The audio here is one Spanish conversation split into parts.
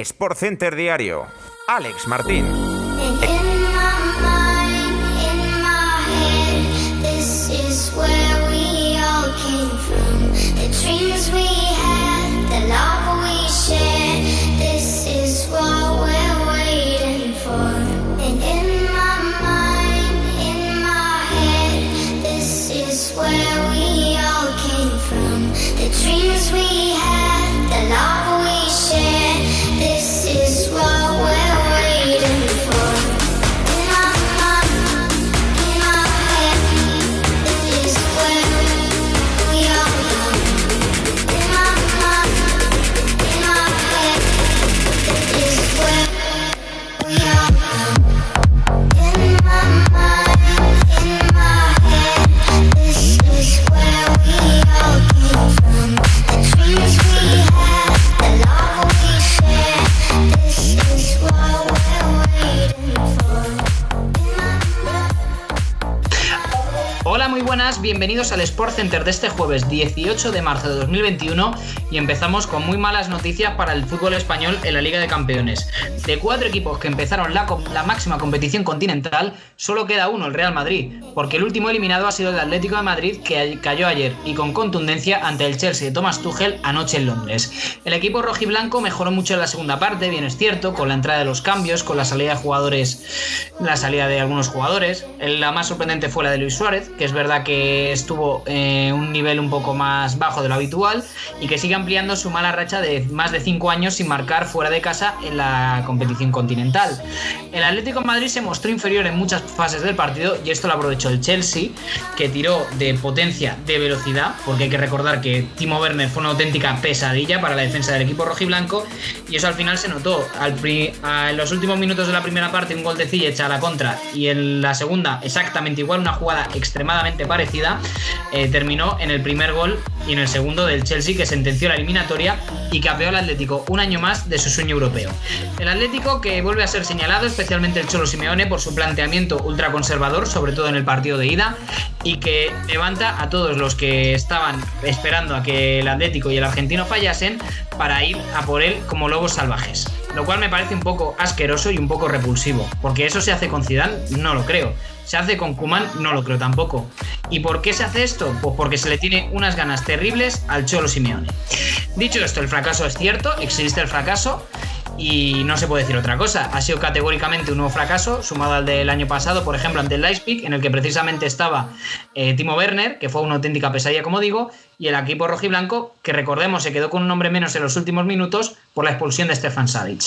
Sport Center Diario. Alex Martín. Bienvenidos al Sport Center de este jueves 18 de marzo de 2021 y empezamos con muy malas noticias para el fútbol español en la Liga de Campeones. De cuatro equipos que empezaron la, la máxima competición continental, solo queda uno, el Real Madrid, porque el último eliminado ha sido el Atlético de Madrid que cayó ayer y con contundencia ante el Chelsea de Thomas Tuchel anoche en Londres. El equipo rojiblanco mejoró mucho en la segunda parte, bien es cierto, con la entrada de los cambios, con la salida de jugadores, la salida de algunos jugadores. La más sorprendente fue la de Luis Suárez, que es verdad que estuvo eh, un nivel un poco más bajo de lo habitual y que sigue ampliando su mala racha de más de 5 años sin marcar fuera de casa en la competición continental. El Atlético de Madrid se mostró inferior en muchas fases del partido y esto lo aprovechó el Chelsea, que tiró de potencia, de velocidad, porque hay que recordar que Timo Werner fue una auténtica pesadilla para la defensa del equipo rojiblanco y eso al final se notó. En los últimos minutos de la primera parte un gol de Ziyech a la contra y en la segunda exactamente igual, una jugada extremadamente parecida eh, terminó en el primer gol y en el segundo del Chelsea que sentenció la eliminatoria y capeó al Atlético un año más de su sueño europeo. El Atlético que vuelve a ser señalado, especialmente el Cholo Simeone, por su planteamiento ultraconservador, sobre todo en el partido de ida, y que levanta a todos los que estaban esperando a que el Atlético y el argentino fallasen para ir a por él como lobos salvajes. Lo cual me parece un poco asqueroso y un poco repulsivo, porque eso se hace con Zidane, no lo creo. ¿Se hace con Kuman? No lo creo tampoco. ¿Y por qué se hace esto? Pues porque se le tiene unas ganas terribles al Cholo Simeone. Dicho esto, el fracaso es cierto, existe el fracaso, y no se puede decir otra cosa. Ha sido categóricamente un nuevo fracaso, sumado al del año pasado, por ejemplo, ante el Leipzig, en el que precisamente estaba eh, Timo Werner, que fue una auténtica pesadilla, como digo, y el equipo rojiblanco, que recordemos se quedó con un hombre menos en los últimos minutos por la expulsión de Stefan Savic.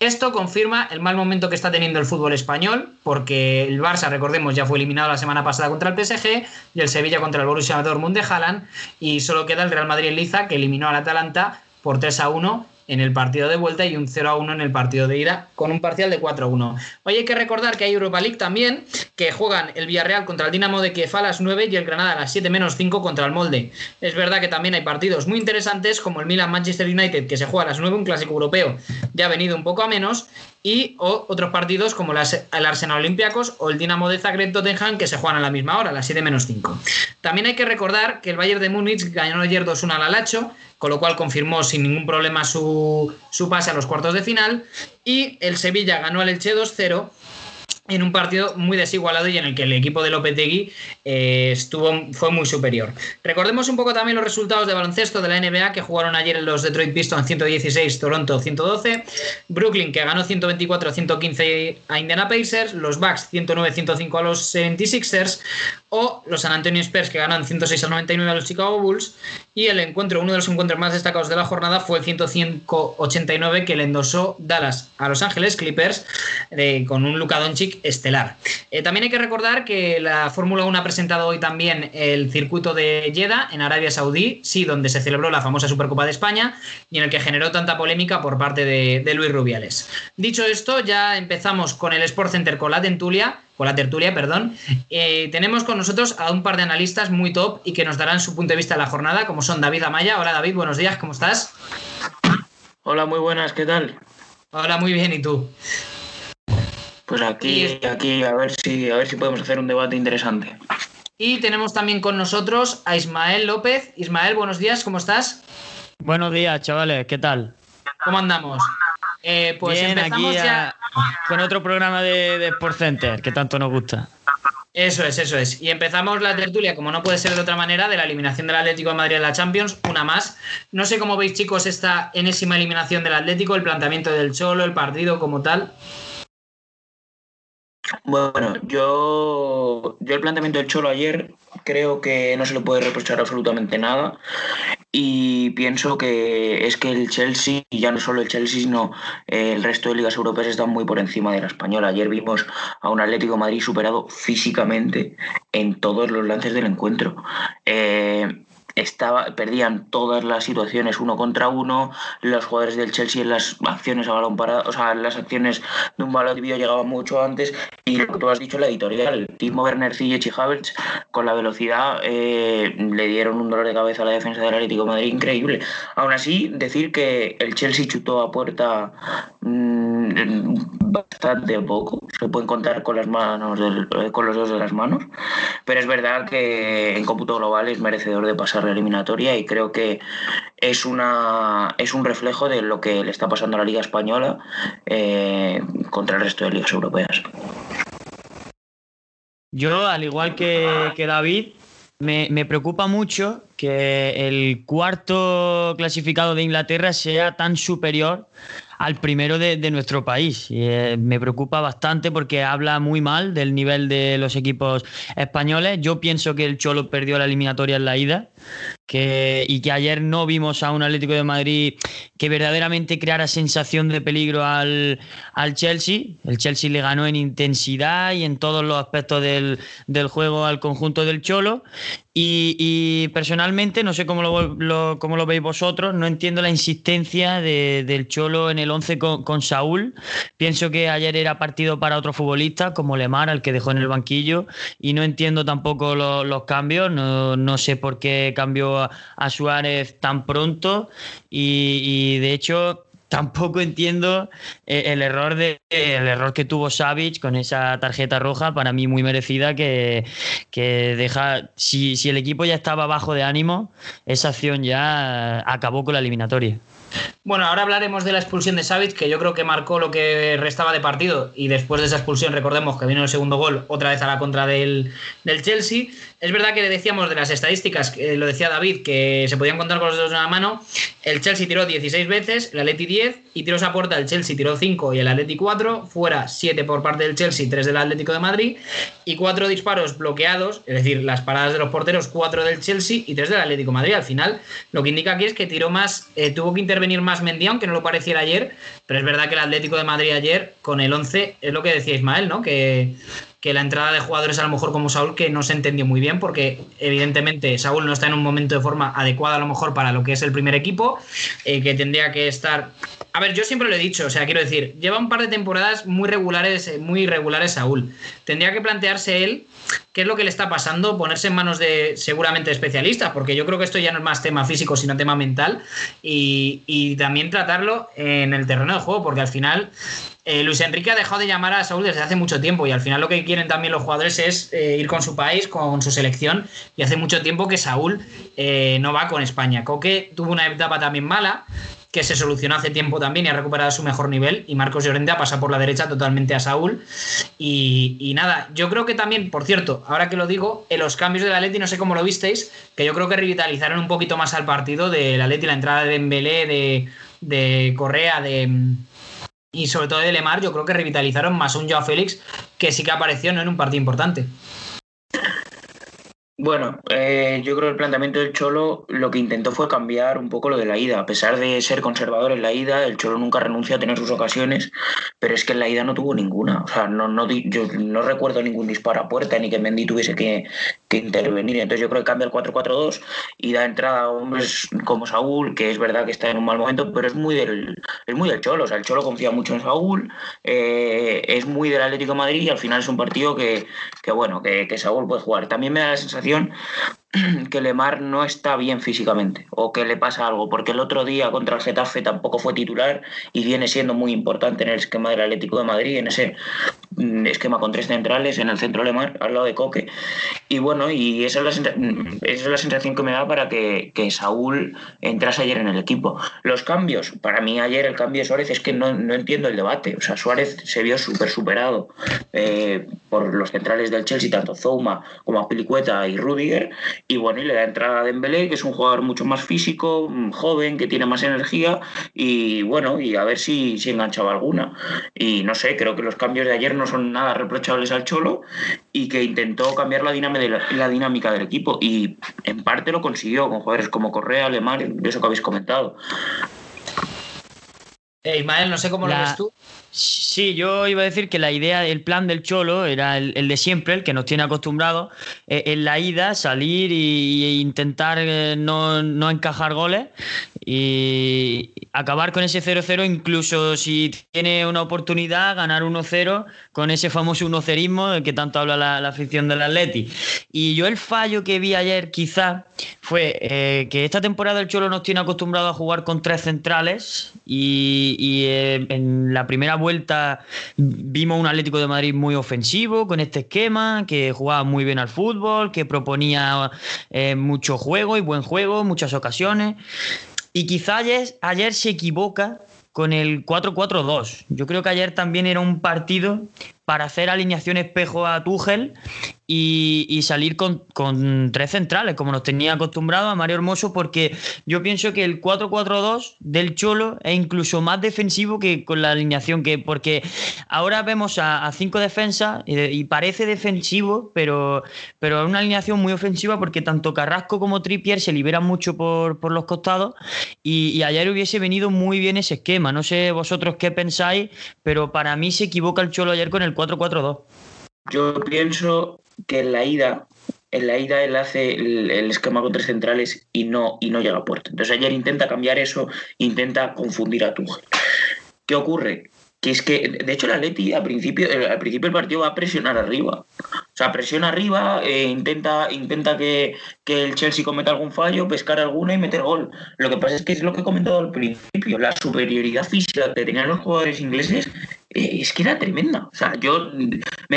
Esto confirma el mal momento que está teniendo el fútbol español, porque el Barça, recordemos, ya fue eliminado la semana pasada contra el PSG y el Sevilla contra el Borussia Dortmund de Haaland, y solo queda el Real Madrid Liza, que eliminó al Atalanta por 3 a 1 en el partido de vuelta y un 0 a 1 en el partido de ida, con un parcial de 4 a 1. Hoy hay que recordar que hay Europa League también, que juegan el Villarreal contra el Dinamo de Kiev a las 9 y el Granada a las 7 menos 5 contra el Molde. Es verdad que también hay partidos muy interesantes, como el Milan Manchester United, que se juega a las 9, un clásico europeo, ya ha venido un poco a menos, y otros partidos como el Arsenal Olympiacos o el Dinamo de Zagreb Tottenham que se juegan a la misma hora, a las 7 menos 5. También hay que recordar que el Bayern de Múnich ganó ayer 2-1 al Alacho, con lo cual confirmó sin ningún problema su, su pase a los cuartos de final, y el Sevilla ganó al Elche 2-0 en un partido muy desigualado y en el que el equipo de Lopetegui eh, estuvo, fue muy superior. Recordemos un poco también los resultados de baloncesto de la NBA que jugaron ayer los Detroit Pistons 116, Toronto 112, Brooklyn que ganó 124-115 a Indiana Pacers, los Bucks 109-105 a los 76ers o los San Antonio Spurs que ganan 106 99 a los Chicago Bulls y el encuentro, uno de los encuentros más destacados de la jornada fue el 105-89 que le endosó Dallas a Los Ángeles Clippers eh, con un Luka Doncic estelar. Eh, también hay que recordar que la Fórmula 1 ha presentado hoy también el circuito de Jeddah en Arabia Saudí, sí, donde se celebró la famosa Supercopa de España y en el que generó tanta polémica por parte de, Luis Rubiales. Dicho esto, ya empezamos con el Sport Center con la tertulia, con la tertulia, perdón. Eh, tenemos con nosotros a un par de analistas muy top y que nos darán su punto de vista de la jornada, como son David Amaya. Hola David, buenos días, ¿cómo estás? Hola, muy buenas, ¿qué tal? Hola, muy bien, ¿y tú? Pues aquí, aquí a ver si a ver si podemos hacer un debate interesante. Y tenemos también con nosotros a Ismael López. Ismael, buenos días, ¿cómo estás? Buenos días, chavales, ¿qué tal? ¿Cómo andamos? Eh, pues Bien, empezamos aquí ya. a- con otro programa de, de Sport Center que tanto nos gusta. Eso es, eso es. Y empezamos la tertulia, como no puede ser de otra manera, de la eliminación del Atlético de Madrid en la Champions, una más. No sé cómo veis, chicos, esta enésima eliminación del Atlético, el planteamiento del Cholo, el partido como tal. Bueno, yo, yo el planteamiento del Cholo ayer creo que no se le puede reprochar absolutamente nada y pienso que es que el Chelsea, y ya no solo el Chelsea, sino eh, el resto de ligas europeas están muy por encima de la española. Ayer vimos a un Atlético Madrid superado físicamente en todos los lances del encuentro. Eh, estaba, perdían todas las situaciones uno contra uno, los jugadores del Chelsea en las acciones a balón parado, o sea, en las acciones de un balón dividido llegaban mucho antes y lo que tú has dicho la editorial, Timo Werner, Ziyech y Havertz con la velocidad eh, le dieron un dolor de cabeza a la defensa del Atlético de Madrid increíble. Aún así, decir que el Chelsea chutó a puerta mm, bastante poco, se pueden contar con las manos del- eh, con los dedos de las manos, pero es verdad que en cómputo global es merecedor de pasar eliminatoria y creo que es una es un reflejo de lo que le está pasando a la Liga Española eh, contra el resto de ligas europeas. Yo, al igual que, que David, me, me preocupa mucho que el cuarto clasificado de Inglaterra sea tan superior al primero de, de nuestro país. Y, eh, me preocupa bastante porque habla muy mal del nivel de los equipos españoles. Yo pienso que el Cholo perdió la eliminatoria en la ida que, y que ayer no vimos a un Atlético de Madrid que verdaderamente creara sensación de peligro al, al Chelsea. El Chelsea le ganó en intensidad y en todos los aspectos del, del juego al conjunto del Cholo. Y, personalmente, no sé cómo lo, cómo lo veis vosotros, no entiendo la insistencia de- del Cholo en el 11 con, Saúl. Pienso que ayer era partido para otro futbolista, como Lemar, al que dejó en el banquillo, y no entiendo tampoco lo- los cambios. No, no sé por qué cambió a, Suárez tan pronto, y, y de hecho tampoco entiendo eh, el error de el error que tuvo Savic con esa tarjeta roja para mí muy merecida que, que deja si, si el equipo ya estaba bajo de ánimo esa acción ya eh, acabó con la eliminatoria Bueno, ahora hablaremos de la expulsión de Savic, que yo creo que marcó lo que restaba de partido. Y después de esa expulsión, recordemos que vino el segundo gol, otra vez a la contra del, del Chelsea. Es verdad que le decíamos de las estadísticas, lo decía David, que se podían contar con los dedos de una mano. El Chelsea tiró 16 veces, el Atleti 10, y tiró esa puerta el Chelsea tiró 5 y el Atleti 4. Fuera 7 por parte del Chelsea, 3 del Atlético de Madrid. Y 4 disparos bloqueados, es decir, las paradas de los porteros, 4 del Chelsea y 3 del Atlético de Madrid. Al final, lo que indica aquí es que tiró más, eh, tuvo que intervenir más Mendy, aunque no lo pareciera ayer, pero es verdad que el Atlético de Madrid ayer, con el 11, es lo que decía Ismael, ¿no? Que, que la entrada de jugadores a lo mejor como Saúl, que no se entendió muy bien, porque evidentemente Saúl no está en un momento de forma adecuada a lo mejor para lo que es el primer equipo, eh, que tendría que estar... A ver, yo siempre lo he dicho, o sea, quiero decir, lleva un par de temporadas muy regulares, eh, muy irregulares Saúl. Tendría que plantearse él qué es lo que le está pasando, ponerse en manos de seguramente especialistas, porque yo creo que esto ya no es más tema físico, sino tema mental, y, y también tratarlo en el terreno de juego, porque al final eh, Luis Enrique ha dejado de llamar a Saúl desde hace mucho tiempo, y al final lo que quieren también los jugadores es eh, ir con su país, con su selección, y hace mucho tiempo que Saúl eh, no va con España. Coque tuvo una etapa también mala, que se solucionó hace tiempo también y ha recuperado su mejor nivel. Y Marcos Llorente ha pasado por la derecha totalmente a Saúl. Y, nada, yo creo que también, por cierto, ahora que lo digo, en los cambios del Atleti, no sé cómo lo visteis, que yo creo que revitalizaron un poquito más al partido del Atleti, la entrada de Dembélé, de, de Correa, de y sobre todo de Lemar, yo creo que revitalizaron más un Joao Félix que sí que apareció ¿no? en un partido importante. Bueno, eh, yo creo que el planteamiento del Cholo lo que intentó fue cambiar un poco lo de la ida. A pesar de ser conservador en la ida, el Cholo nunca renuncia a tener sus ocasiones, pero es que en la ida no tuvo ninguna. O sea, no, no, yo no recuerdo ningún disparo a puerta ni que Mendy tuviese que, intervenir. Entonces yo creo que cambia el 4-4-2 y da entrada a hombres como Saúl, que es verdad que está en un mal momento, pero es muy del, es muy del Cholo. O sea, el Cholo confía mucho en Saúl, eh, es muy del Atlético Madrid y al final es un partido que, que bueno, que, que Saúl puede jugar. También me da la sensación que Lemar no está bien físicamente o que le pasa algo, porque el otro día contra el Getafe tampoco fue titular y viene siendo muy importante en el esquema del Atlético de Madrid, en ese esquema con tres centrales en el centro Lemar, al lado de Coque. Y bueno, y esa es la, esa es la sensación que me da para que, que, Saúl entrase ayer en el equipo. Los cambios, para mí ayer el cambio de Suárez es que no, no entiendo el debate. O sea, Suárez se vio súper superado eh, por los centrales del Chelsea, tanto Zouma como Pilicueta y Rudiger y bueno, y le da entrada a Dembélé, que es un jugador mucho más físico, mm, joven, que tiene más energía y bueno, y a ver si, si enganchaba alguna. Y no sé, creo que los cambios de ayer no son nada reprochables al Cholo y que intentó cambiar la dinámica, de la, dinámica del equipo y en parte lo consiguió con jugadores como Correa, Alemán, de eso que habéis comentado. Eh, Ismael, no sé cómo lo ves tú. Sí, yo iba a decir que la idea, el plan del Cholo era el, de siempre, el que nos tiene acostumbrados, eh, en la ida salir e intentar eh, no, no, encajar goles y acabar con ese 0-0, incluso si tiene una oportunidad, ganar 1-0 con ese famoso 1-0ismo del que tanto habla la, la, afición del Atleti. Y yo el fallo que vi ayer quizá fue eh, que esta temporada el Cholo nos tiene acostumbrado a jugar con tres centrales y, y en la primera vuelta vimos un Atlético de Madrid muy ofensivo con este esquema, que jugaba muy bien al fútbol, que proponía eh, mucho juego y buen juego, muchas ocasiones. Y quizá ayer, ayer se equivoca con el 4-4-2. Yo creo que ayer también era un partido para hacer alineación espejo a Tuchel y, salir con, tres centrales, como nos tenía acostumbrado a Mario Hermoso, porque yo pienso que el 4-4-2 del Cholo es incluso más defensivo que con la alineación que, porque ahora vemos a, cinco defensas y, parece defensivo, pero, pero es una alineación muy ofensiva porque tanto Carrasco como Trippier se liberan mucho por, los costados y, y ayer hubiese venido muy bien ese esquema. No sé vosotros qué pensáis, pero para mí se equivoca el Cholo ayer con el 4-4-2. Yo pienso que en la ida, en la ida él hace el, esquema con tres centrales y no, y no llega a puerto. Entonces ayer intenta cambiar eso, intenta confundir a Tuchel. ¿Qué ocurre? Que es que, de hecho, el Atleti al principio, al principio del partido va a presionar arriba. O sea, presiona arriba, eh, intenta, intenta que, que, el Chelsea cometa algún fallo, pescar alguna y meter gol. Lo que pasa es que es lo que he comentado al principio, la superioridad física que tenían los jugadores ingleses es que era tremenda. O sea, yo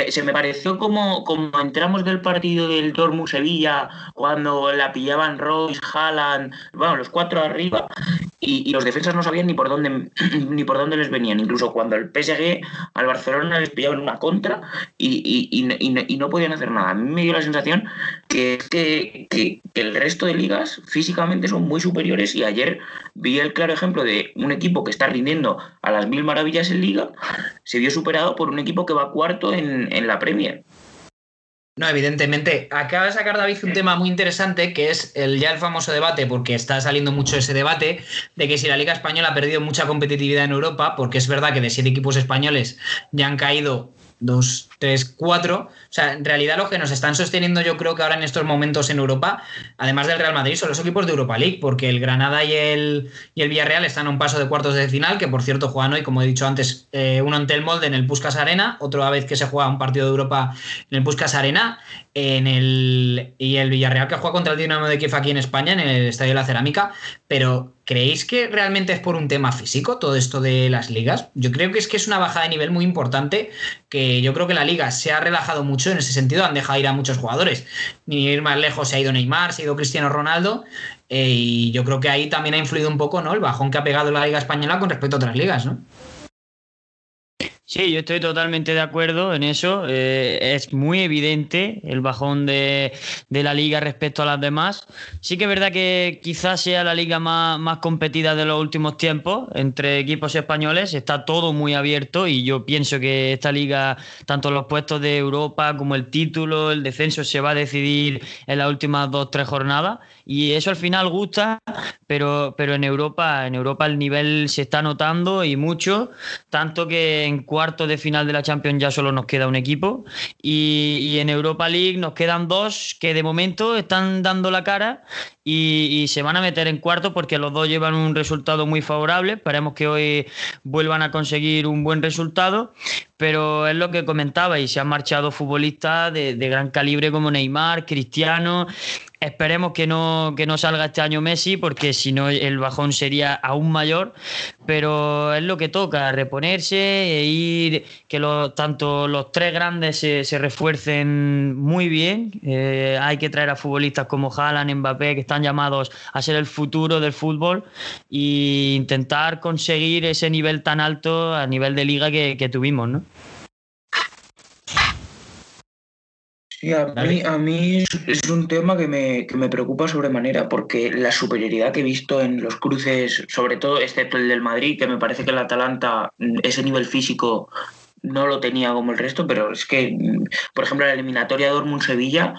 se me pareció como, como entramos del partido del Dortmund Sevilla cuando la pillaban Royce, Haaland, bueno, los cuatro arriba y, los defensas no sabían ni por dónde ni por dónde les venían. Incluso cuando el PSG al Barcelona les pillaban una contra y, y, no podían hacer nada. A mí me dio la sensación que, que, que, que el resto de ligas físicamente son muy superiores y ayer vi el claro ejemplo de un equipo que está rindiendo a las mil maravillas en liga se vio superado por un equipo que va cuarto en, en la Premier. No, evidentemente. Acaba de sacar David un tema muy interesante que es el ya el famoso debate, porque está saliendo mucho ese debate, de que si la Liga Española ha perdido mucha competitividad en Europa, porque es verdad que de siete equipos españoles ya han caído dos, tres, cuatro. O sea, en realidad lo que nos están sosteniendo yo creo que ahora en estos momentos en Europa, además del Real Madrid, son los equipos de Europa League, porque el Granada y el, y el Villarreal están a un paso de cuartos de final, que por cierto juegan hoy, como he dicho antes, eh, uno ante el molde en el Puskas Arena, otra vez que se juega un partido de Europa en el Puskas Arena, en el, y el Villarreal que juega contra el Dinamo de Kiev aquí en España, en el Estadio de la Cerámica, pero ¿creéis que realmente es por un tema físico todo esto de las ligas? Yo creo que es que es una bajada de nivel muy importante, que yo creo que la liga se ha relajado mucho en ese sentido, han dejado ir a muchos jugadores. Ni ir más lejos, se ha ido Neymar, se ha ido Cristiano Ronaldo, eh, y yo creo que ahí también ha influido un poco ¿no? el bajón que ha pegado la liga española con respecto a otras ligas, ¿no? Sí, yo estoy totalmente de acuerdo en eso. Eh, es muy evidente el bajón de, la liga respecto a las demás. Sí que es verdad que quizás sea la liga más, más competida de los últimos tiempos entre equipos españoles. Está todo muy abierto y yo pienso que esta liga, tanto los puestos de Europa como el título, el descenso, se va a decidir en las últimas dos, tres jornadas. Y eso al final gusta, pero, pero en Europa, en Europa el nivel se está notando y mucho, tanto que en cuartos de final de la Champions ya solo nos queda un equipo y, en Europa League nos quedan dos que de momento están dando la cara y, se van a meter en cuarto porque los dos llevan un resultado muy favorable. Esperemos que hoy vuelvan a conseguir un buen resultado. Pero es lo que comentaba y se han marchado futbolistas de, gran calibre como Neymar, Cristiano, Esperemos que no, que no salga este año Messi, porque si no el bajón sería aún mayor. Pero es lo que toca, reponerse e ir, que tanto los tres grandes se, refuercen muy bien. Eh, hay que traer a futbolistas como Haaland, Mbappé, que están llamados a ser el futuro del fútbol e intentar conseguir ese nivel tan alto a nivel de liga que tuvimos, ¿no? Sí, a mí, a mí es un tema que me, que me preocupa sobremanera, porque la superioridad que he visto en los cruces, sobre todo excepto el del Madrid, que me parece que el Atalanta, mm, ese nivel físico no lo tenía como el resto, pero es que, mm, por ejemplo, la eliminatoria Dortmund-Sevilla,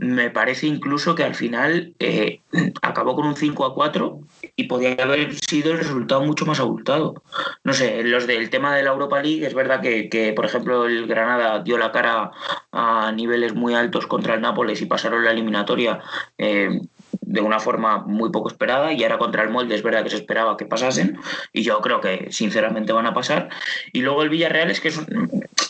me parece incluso que al final eh, acabó con un 5 a 4 y podía haber sido el resultado mucho más abultado. No sé, los del tema de la Europa League, es verdad que, por ejemplo, el Granada dio la cara a niveles muy altos contra el Nápoles y pasaron la eliminatoria. Eh, de una forma muy poco esperada y ahora contra el molde es verdad que se esperaba que pasasen y yo creo que sinceramente van a pasar. Y luego el Villarreal es que es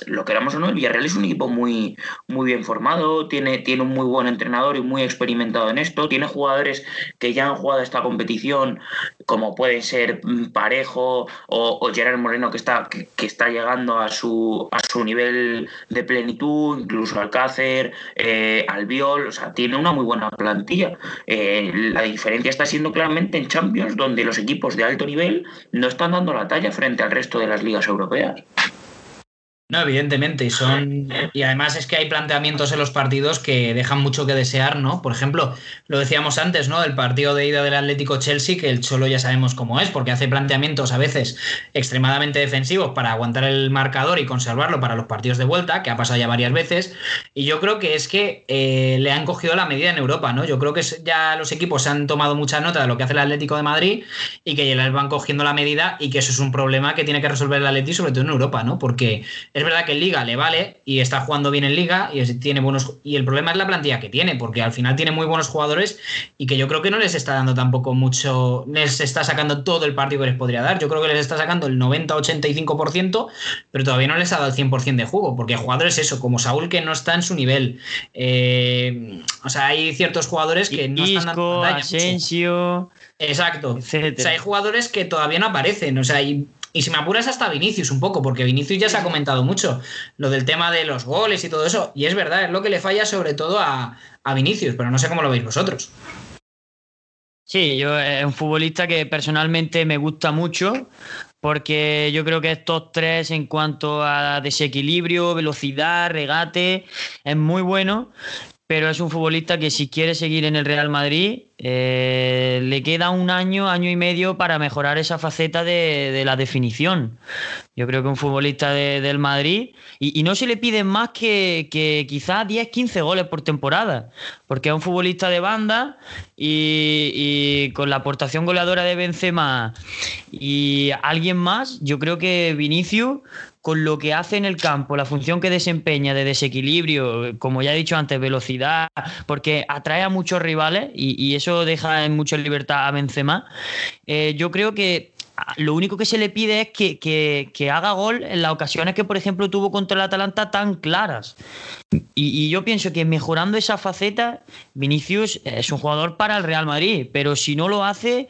lo queramos o no el Villarreal es un equipo muy muy bien formado tiene, tiene un muy buen entrenador y muy experimentado en esto tiene jugadores que ya han jugado esta competición como pueden ser mm, Parejo o, Gerard Moreno que está que, está llegando a su a su nivel de plenitud incluso Alcácer eh, Albiol o sea tiene una muy buena plantilla. Eh, la diferencia está siendo claramente en Champions, donde los equipos de alto nivel no están dando la talla frente al resto de las ligas europeas. No, evidentemente, y son. Y además es que hay planteamientos en los partidos que dejan mucho que desear, ¿no? Por ejemplo, lo decíamos antes, ¿no? El partido de ida del Atlético Chelsea, que el Cholo ya sabemos cómo es, porque hace planteamientos a veces extremadamente defensivos para aguantar el marcador y conservarlo para los partidos de vuelta, que ha pasado ya varias veces. Y yo creo que es que eh, le han cogido la medida en Europa, ¿no? Yo creo que ya los equipos han tomado mucha nota de lo que hace el Atlético de Madrid y que ya les van cogiendo la medida y que eso es un problema que tiene que resolver el Atlético, sobre todo en Europa, ¿no? Porque es verdad que en Liga le vale y está jugando bien en Liga y tiene buenos y el problema es la plantilla que tiene, porque al final tiene muy buenos jugadores y que yo creo que no les está dando tampoco mucho, les está sacando todo el partido que les podría dar. Yo creo que les está sacando el 90-85%, pero todavía no les ha dado el 100% de juego, porque jugadores eso, como Saúl que no está en su nivel. Eh, o sea, hay ciertos jugadores que no están dando Asensio. Exacto. O sea, hay jugadores que todavía no aparecen. O sea, hay y si me apuras hasta Vinicius un poco, porque Vinicius ya se ha comentado mucho lo del tema de los goles y todo eso, y es verdad, es lo que le falla sobre todo a, Vinicius, pero no sé cómo lo veis vosotros. Sí, yo es un futbolista que personalmente me gusta mucho porque yo creo que estos tres en cuanto a desequilibrio, velocidad, regate, es muy bueno, pero es un futbolista que si quiere seguir en el Real Madrid eh, le queda un año, año y medio para mejorar esa faceta de, la definición. Yo creo que un futbolista del Madrid, y, no se le pide más que, que quizás 10, 15 goles por temporada, porque es un futbolista de banda y, y, con la aportación goleadora de Benzema y alguien más, yo creo que Vinicius con lo que hace en el campo, la función que desempeña de desequilibrio, como ya he dicho antes, velocidad, porque atrae a muchos rivales y, eso deja en mucha libertad a Benzema. Eh, yo creo que lo único que se le pide es que, haga gol en las ocasiones que, por ejemplo, tuvo contra el Atalanta tan claras. Y, y, yo pienso que mejorando esa faceta, Vinicius es un jugador para el Real Madrid, pero si no lo hace,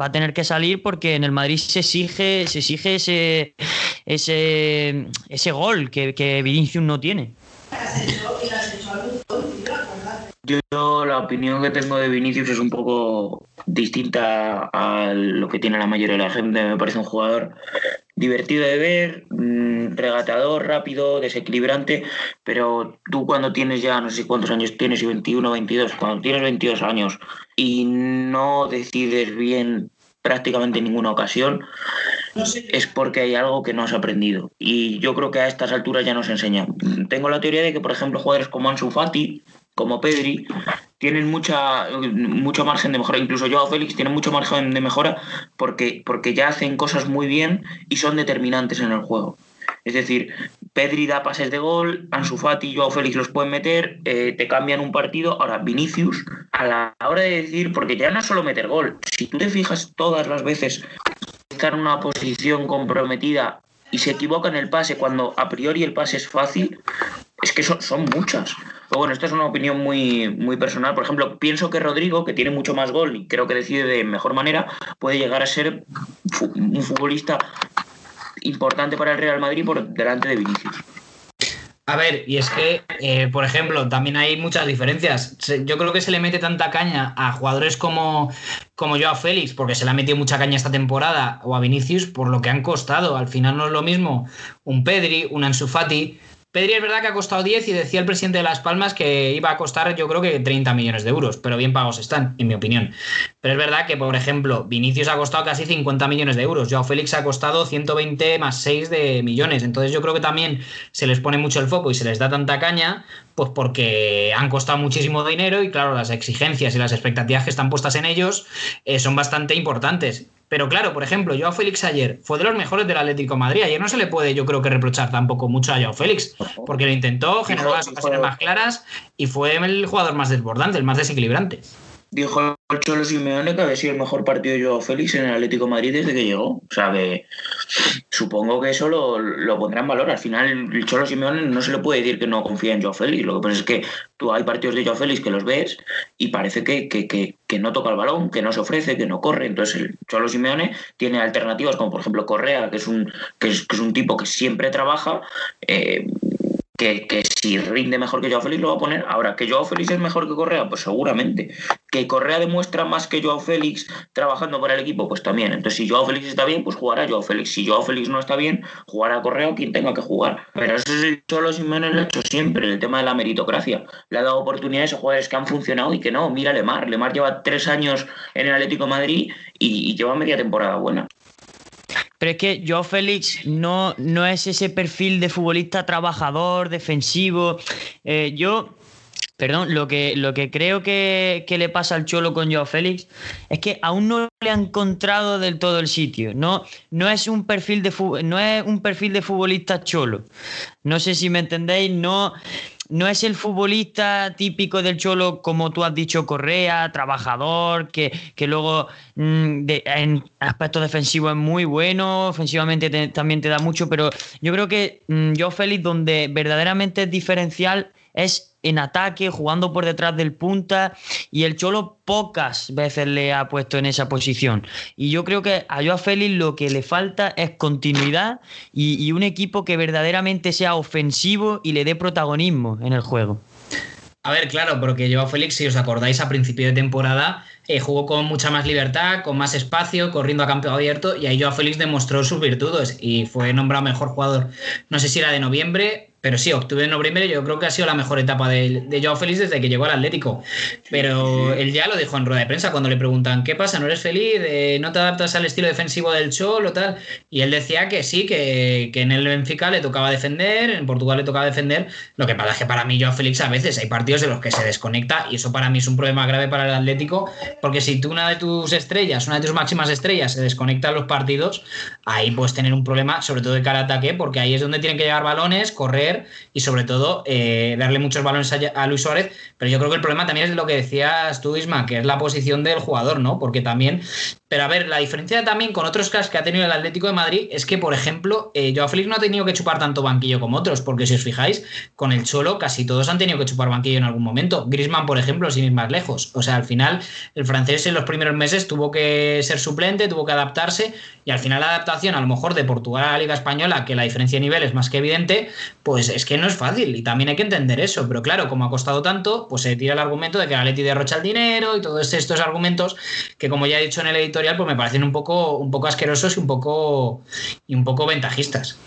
va a tener que salir porque en el Madrid se exige, se exige ese, ese, ese gol que, que Vinicius no tiene. Yo la opinión que tengo de Vinicius es un poco distinta a lo que tiene la mayoría de la gente. Me parece un jugador divertido de ver, mm, regatador, rápido, desequilibrante, pero tú cuando tienes ya no sé cuántos años tienes, y 21, 22, cuando tienes 22 años y no decides bien prácticamente en ninguna ocasión, es porque hay algo que no has aprendido. Y yo creo que a estas alturas ya nos enseñan. Tengo la teoría de que, por ejemplo, jugadores como Ansu Fati, como Pedri, tienen mucha, mucho margen de mejora. Incluso Joao Félix tiene mucho margen de mejora porque, porque ya hacen cosas muy bien y son determinantes en el juego. Es decir, Pedri da pases de gol, Ansu Fati y Joao Félix los pueden meter, eh, te cambian un partido. Ahora, Vinicius, a la hora de decir, porque ya no es solo meter gol, si tú te fijas todas las veces estar en una posición comprometida y se equivoca en el pase cuando a priori el pase es fácil, es que son, son muchas. Pero bueno, esta es una opinión muy, muy personal. Por ejemplo, pienso que Rodrigo, que tiene mucho más gol y creo que decide de mejor manera, puede llegar a ser un futbolista importante para el Real Madrid por delante de Vinicius. A ver, y es que, eh, por ejemplo, también hay muchas diferencias. Yo creo que se le mete tanta caña a jugadores como, como Joao Félix, porque se le ha metido mucha caña esta temporada, o a Vinicius, por lo que han costado. Al final no es lo mismo un Pedri, un Ansu Fati, Pedri es verdad que ha costado 10 y decía el presidente de Las Palmas que iba a costar yo creo que 30 millones de euros, pero bien pagos están, en mi opinión. Pero es verdad que, por ejemplo, Vinicius ha costado casi 50 millones de euros, Joao Félix ha costado 120 más 6 de millones, entonces yo creo que también se les pone mucho el foco y se les da tanta caña, pues porque han costado muchísimo dinero y claro, las exigencias y las expectativas que están puestas en ellos eh, son bastante importantes. Pero claro, por ejemplo, Joao Félix ayer fue de los mejores del Atlético de Madrid. Ayer no se le puede, yo creo que reprochar tampoco mucho a Joao Félix, porque lo intentó, generó las ocasiones más claras y fue el jugador más desbordante, el más desequilibrante. Dijo el Cholo Simeone que había sido el mejor partido de Joao Félix en el Atlético Madrid desde que llegó. O sea que supongo que eso lo, lo pondrá en valor. Al final, el Cholo Simeone no se le puede decir que no confía en Joao Félix. Lo que pasa es que tú hay partidos de Joao Félix que los ves y parece que, que, que, que, no toca el balón, que no se ofrece, que no corre. Entonces, el Cholo Simeone tiene alternativas como, por ejemplo, Correa, que es un, que es, que es un tipo que siempre trabaja. Eh, que, si rinde mejor que Joao Félix lo va a poner. Ahora, ¿que Joao Félix es mejor que Correa? Pues seguramente. ¿Que Correa demuestra más que Joao Félix trabajando para el equipo? Pues también. Entonces, si Joao Félix está bien, pues jugará Joao Félix. Si Joao Félix no está bien, jugará Correa o quien tenga que jugar. Pero eso es el solo Simeone lo ha hecho siempre, el tema de la meritocracia. Le ha dado oportunidades a jugadores que han funcionado y que no. Mira Lemar. Lemar lleva tres años en el Atlético Madrid y, y lleva media temporada buena. Pero es que Joao Félix no, no es ese perfil de futbolista trabajador, defensivo. Eh, yo, perdón, lo que, lo que creo que, que, le pasa al Cholo con Joao Félix es que aún no le ha encontrado del todo el sitio. No, no, es, un perfil de, no es un perfil de futbolista Cholo. No sé si me entendéis, no no es el futbolista típico del Cholo, como tú has dicho, Correa, trabajador, que, que luego de, en aspecto defensivo es muy bueno, ofensivamente te, también te da mucho, pero yo creo que mmm, yo, Félix, donde verdaderamente es diferencial es en ataque, jugando por detrás del punta, y el Cholo pocas veces le ha puesto en esa posición. Y yo creo que a Joao Félix lo que le falta es continuidad y, un equipo que verdaderamente sea ofensivo y le dé protagonismo en el juego. A ver, claro, porque Joao Félix, si os acordáis, a principio de temporada eh, jugó con mucha más libertad, con más espacio, corriendo a campo abierto, y ahí Joao Félix demostró sus virtudes y fue nombrado mejor jugador. No sé si era de noviembre, pero sí, octubre, noviembre, yo creo que ha sido la mejor etapa de, de Joao Félix desde que llegó al Atlético. Pero él ya lo dijo en rueda de prensa cuando le preguntan, ¿qué pasa? ¿No eres feliz? Eh, ¿No te adaptas al estilo defensivo del Cholo? Tal? Y él decía que sí, que, que, en el Benfica le tocaba defender, en Portugal le tocaba defender. Lo que pasa es que para mí, Joao Félix, a veces hay partidos en los que se desconecta y eso para mí es un problema grave para el Atlético, porque si tú una de tus estrellas, una de tus máximas estrellas, se desconecta en los partidos, ahí puedes tener un problema, sobre todo de cara a ataque, porque ahí es donde tienen que llegar balones, correr y sobre todo eh, darle muchos balones a, Luis Suárez. Pero yo creo que el problema también es lo que decías tú, Isma, que es la posición del jugador, ¿no? Porque también. Pero a ver, la diferencia también con otros casos que ha tenido el Atlético de Madrid es que, por ejemplo, eh, Joao Félix no ha tenido que chupar tanto banquillo como otros, porque si os fijáis, con el Cholo casi todos han tenido que chupar banquillo en algún momento. Grisman, por ejemplo, sin ir más lejos. O sea, al final, el francés en los primeros meses tuvo que ser suplente, tuvo que adaptarse, y al final la adaptación, a lo mejor, de Portugal a la Liga Española, que la diferencia de nivel es más que evidente, pues es que no es fácil y también hay que entender eso. Pero claro, como ha costado tanto, pues se tira el argumento de que la Leti derrocha el dinero y todos estos argumentos que, como ya he dicho en el editorial, pues me parecen un poco, un poco asquerosos y un poco, y un poco ventajistas.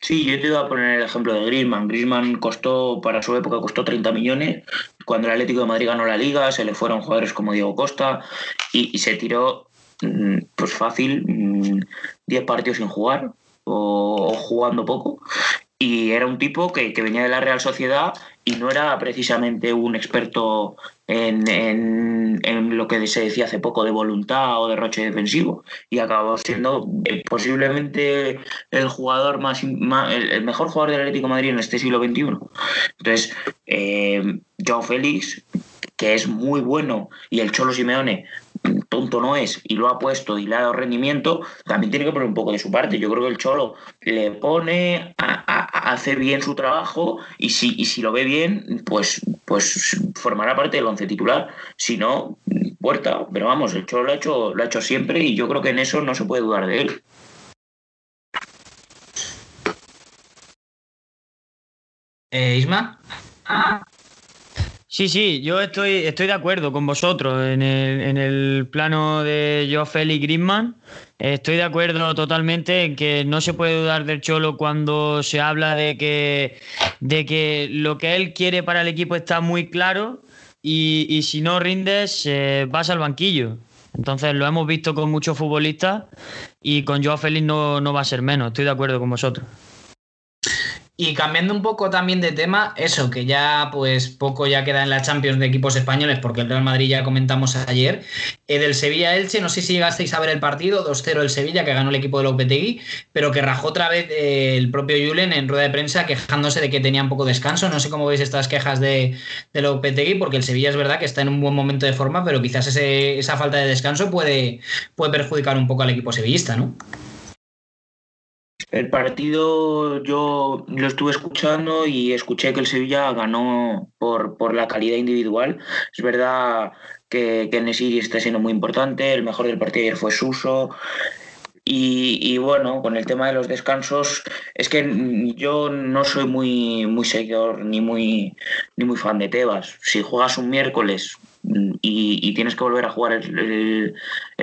Sí, yo te iba a poner el ejemplo de Griezmann. Griezmann costó, para su época, costó 30 millones. Cuando el Atlético de Madrid ganó la Liga, se le fueron jugadores como Diego Costa y, y se tiró, pues fácil, 10 partidos sin jugar o, jugando poco. Y era un tipo que, que, venía de la Real Sociedad y no era precisamente un experto en, en, en, lo que se decía hace poco de voluntad o derroche defensivo. Y acabó siendo eh, posiblemente el jugador más, el, mejor jugador del Atlético Madrid en este siglo XXI. Entonces, eh, Félix, que es muy bueno, y el Cholo Simeone tonto no es y lo ha puesto y le ha dado rendimiento, también tiene que poner un poco de su parte. Yo creo que el Cholo le pone, a, hace bien su trabajo y si, y si lo ve bien, pues, pues formará parte del once titular. Si no, puerta. Pero vamos, el Cholo lo ha hecho, lo ha hecho siempre y yo creo que en eso no se puede dudar de él. Eh, Isma. Sí, sí, yo estoy, estoy de acuerdo con vosotros en el, plano de Joe Félix Griezmann. Estoy de acuerdo totalmente en que no se puede dudar del Cholo cuando se habla de que, de que lo que él quiere para el equipo está muy claro y, si no rindes eh, vas al banquillo. Entonces lo hemos visto con muchos futbolistas y con Joao Félix no, no va a ser menos. Estoy de acuerdo con vosotros. Y cambiando un poco también de tema, eso, que ya pues poco ya queda en la Champions de equipos españoles, porque el Real Madrid ya comentamos ayer. Eh, del Sevilla-Elche, no sé si llegasteis a ver el partido, 2-0 el Sevilla, que ganó el equipo de Lopetegui, pero que rajó otra vez eh, el propio Julen en rueda de prensa quejándose de que tenía un poco de descanso. No sé cómo veis estas quejas de, de Lopetegui, porque el Sevilla es verdad que está en un buen momento de forma, pero quizás esa falta de descanso puede, puede perjudicar un poco al equipo sevillista, ¿no? El partido yo lo estuve escuchando y escuché que el Sevilla ganó por, por la calidad individual. Es verdad que, que Nesiri está siendo muy importante, el mejor del partido ayer fue Suso. Y, y, bueno, con el tema de los descansos, es que yo no soy muy, muy seguidor ni muy, ni muy fan de Tebas. Si juegas un miércoles y, tienes que volver a jugar el,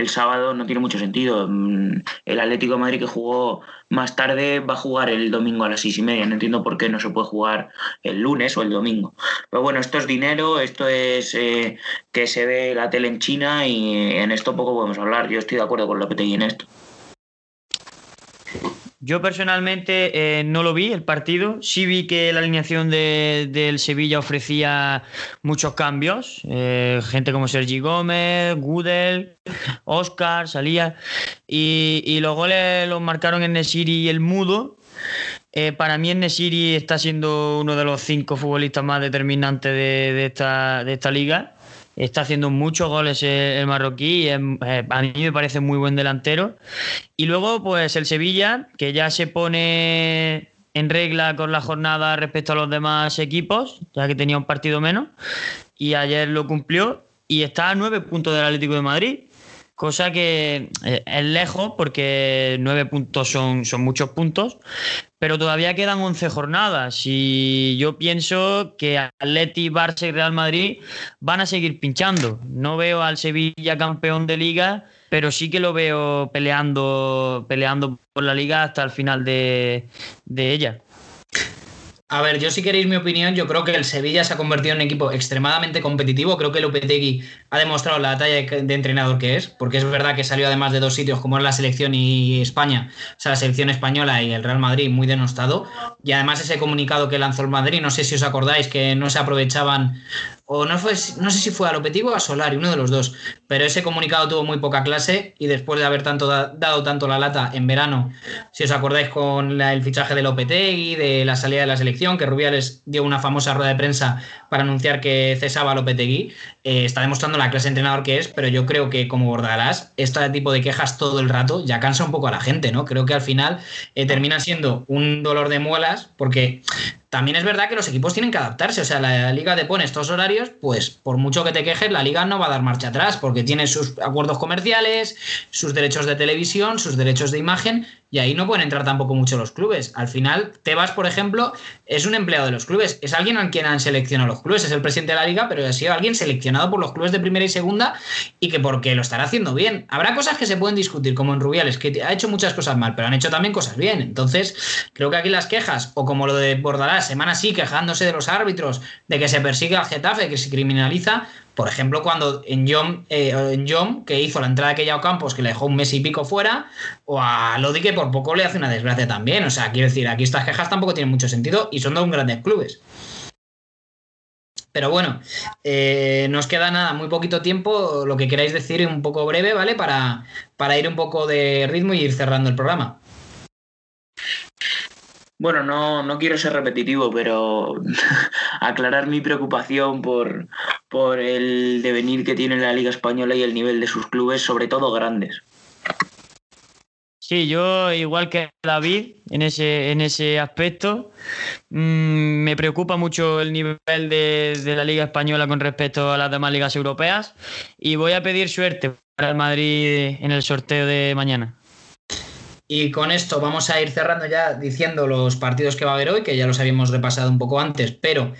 sábado, no tiene mucho sentido. Mm, el Atlético de Madrid que jugó más tarde va a jugar el domingo a las seis y media. No entiendo por qué no se puede jugar el lunes o el domingo. Pero bueno, esto es dinero, esto es eh, que se ve la tele en China y en esto poco podemos hablar. Yo estoy de acuerdo con lo que te en esto. Yo personalmente eh, no lo vi el partido. Sí vi que la alineación del Sevilla ofrecía muchos cambios. Eh, gente como Sergi Gómez, Gudel, Oscar, salía. Y, los goles los marcaron en Nesiri y el Mudo. Eh, para mí, Nesiri está siendo uno de los cinco futbolistas más determinantes de, de esta liga está haciendo muchos goles el, marroquí, eh, a mí me parece muy buen delantero. Y luego, pues el Sevilla, que ya se pone en regla con la jornada respecto a los demás equipos, ya que tenía un partido menos, y ayer lo cumplió y está a nueve puntos del Atlético de Madrid cosa que eh, es lejos porque nueve puntos son, son muchos puntos, pero todavía quedan 11 jornadas y yo pienso que Atleti, Barça y Real Madrid van a seguir pinchando. No veo al Sevilla campeón de liga, pero sí que lo veo peleando, peleando por la liga hasta el final de, de ella. A ver, yo si queréis mi opinión, yo creo que el Sevilla se ha convertido en un equipo extremadamente competitivo. Creo que Lopetegui ha demostrado la talla de entrenador que es, porque es verdad que salió además de dos sitios como es la selección y España, o sea, la selección española y el Real Madrid muy denostado. Y además ese comunicado que lanzó el Madrid, no sé si os acordáis que no se aprovechaban o no, fue, no sé si fue a Lopetegui o a Solari, uno de los dos, pero ese comunicado tuvo muy poca clase y después de haber tanto dado tanto la lata en verano, si os acordáis con el fichaje de Lopetegui, de la salida de la selección, que Rubiales dio una famosa rueda de prensa para anunciar que cesaba Lopetegui, eh, está demostrando la clase entrenador que es, pero yo creo que como Bordalás, este tipo de quejas todo el rato ya cansa un poco a la gente, ¿no? Creo que al final eh, termina siendo un dolor de muelas porque también es verdad que los equipos tienen que adaptarse. O sea, la liga te pone estos horarios, pues por mucho que te quejes, la liga no va a dar marcha atrás, porque tiene sus acuerdos comerciales, sus derechos de televisión, sus derechos de imagen, y ahí no pueden entrar tampoco mucho los clubes. Al final, Tebas, por ejemplo, es un empleado de los clubes, es alguien a quien han seleccionado los clubes, es el presidente de la liga, pero ha sido alguien seleccionado por los clubes de primera y segunda y que porque lo estará haciendo bien. Habrá cosas que se pueden discutir, como en Rubiales, que ha hecho muchas cosas mal, pero han hecho también cosas bien. Entonces, creo que aquí las quejas, o como lo de Bordalás, semana sí, quejándose de los árbitros, de que se persigue al Getafe, que se criminaliza, por ejemplo, cuando en John, eh, en que hizo la entrada de aquella Campos, que le dejó un mes y pico fuera, o a Lodi, que por poco le hace una desgracia también. O sea, quiero decir, aquí estas quejas tampoco tienen mucho sentido y son dos grandes clubes. Pero bueno, eh, nos queda nada, muy poquito tiempo, lo que queráis decir un poco breve, ¿vale? Para, para ir un poco de ritmo y ir cerrando el programa. Bueno, no, no quiero ser repetitivo, pero aclarar mi preocupación por, por el devenir que tiene la Liga Española y el nivel de sus clubes, sobre todo grandes. Sí, yo igual que David en ese, en ese aspecto, mm, me preocupa mucho el nivel de, de, la Liga Española con respecto a las demás ligas europeas y voy a pedir suerte para el Madrid en el sorteo de mañana. Y con esto vamos a ir cerrando ya diciendo los partidos que va a haber hoy, que ya los habíamos repasado un poco antes, pero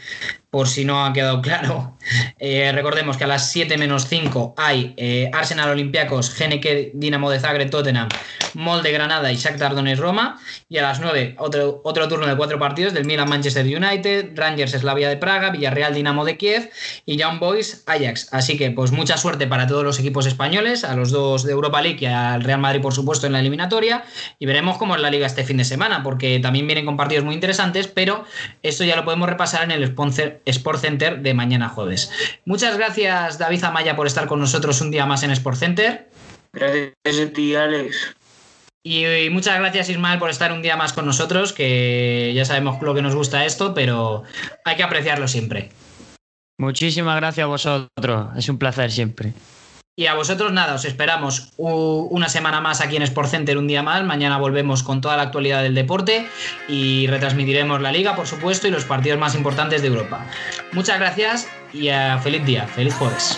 por si no ha quedado claro, eh, recordemos que a las 7 menos 5 hay eh, Arsenal Olympiacos, GNK Dinamo de Zagreb Tottenham, Molde Granada y Shakhtar Donetsk Roma. Y a las 9 otro, otro turno de cuatro partidos del Milan Manchester United, Rangers Slavia de Praga, Villarreal Dinamo de Kiev y Young Boys Ajax. Así que pues mucha suerte para todos los equipos españoles, a los dos de Europa League y al Real Madrid por supuesto en la eliminatoria. Y veremos cómo es la liga este fin de semana, porque también vienen con partidos muy interesantes, pero esto ya lo podemos repasar en el sponsor Sport Center de mañana jueves. Muchas gracias David Amaya por estar con nosotros un día más en Sport Center. Gracias a ti, Alex. Y, muchas gracias Ismael por estar un día más con nosotros, que ya sabemos lo que nos gusta esto, pero hay que apreciarlo siempre. Muchísimas gracias a vosotros, es un placer siempre. Y a vosotros nada, os esperamos una semana más aquí en Sport Center, un día más. Mañana volvemos con toda la actualidad del deporte y retransmitiremos la liga, por supuesto, y los partidos más importantes de Europa. Muchas gracias y feliz día, feliz jueves.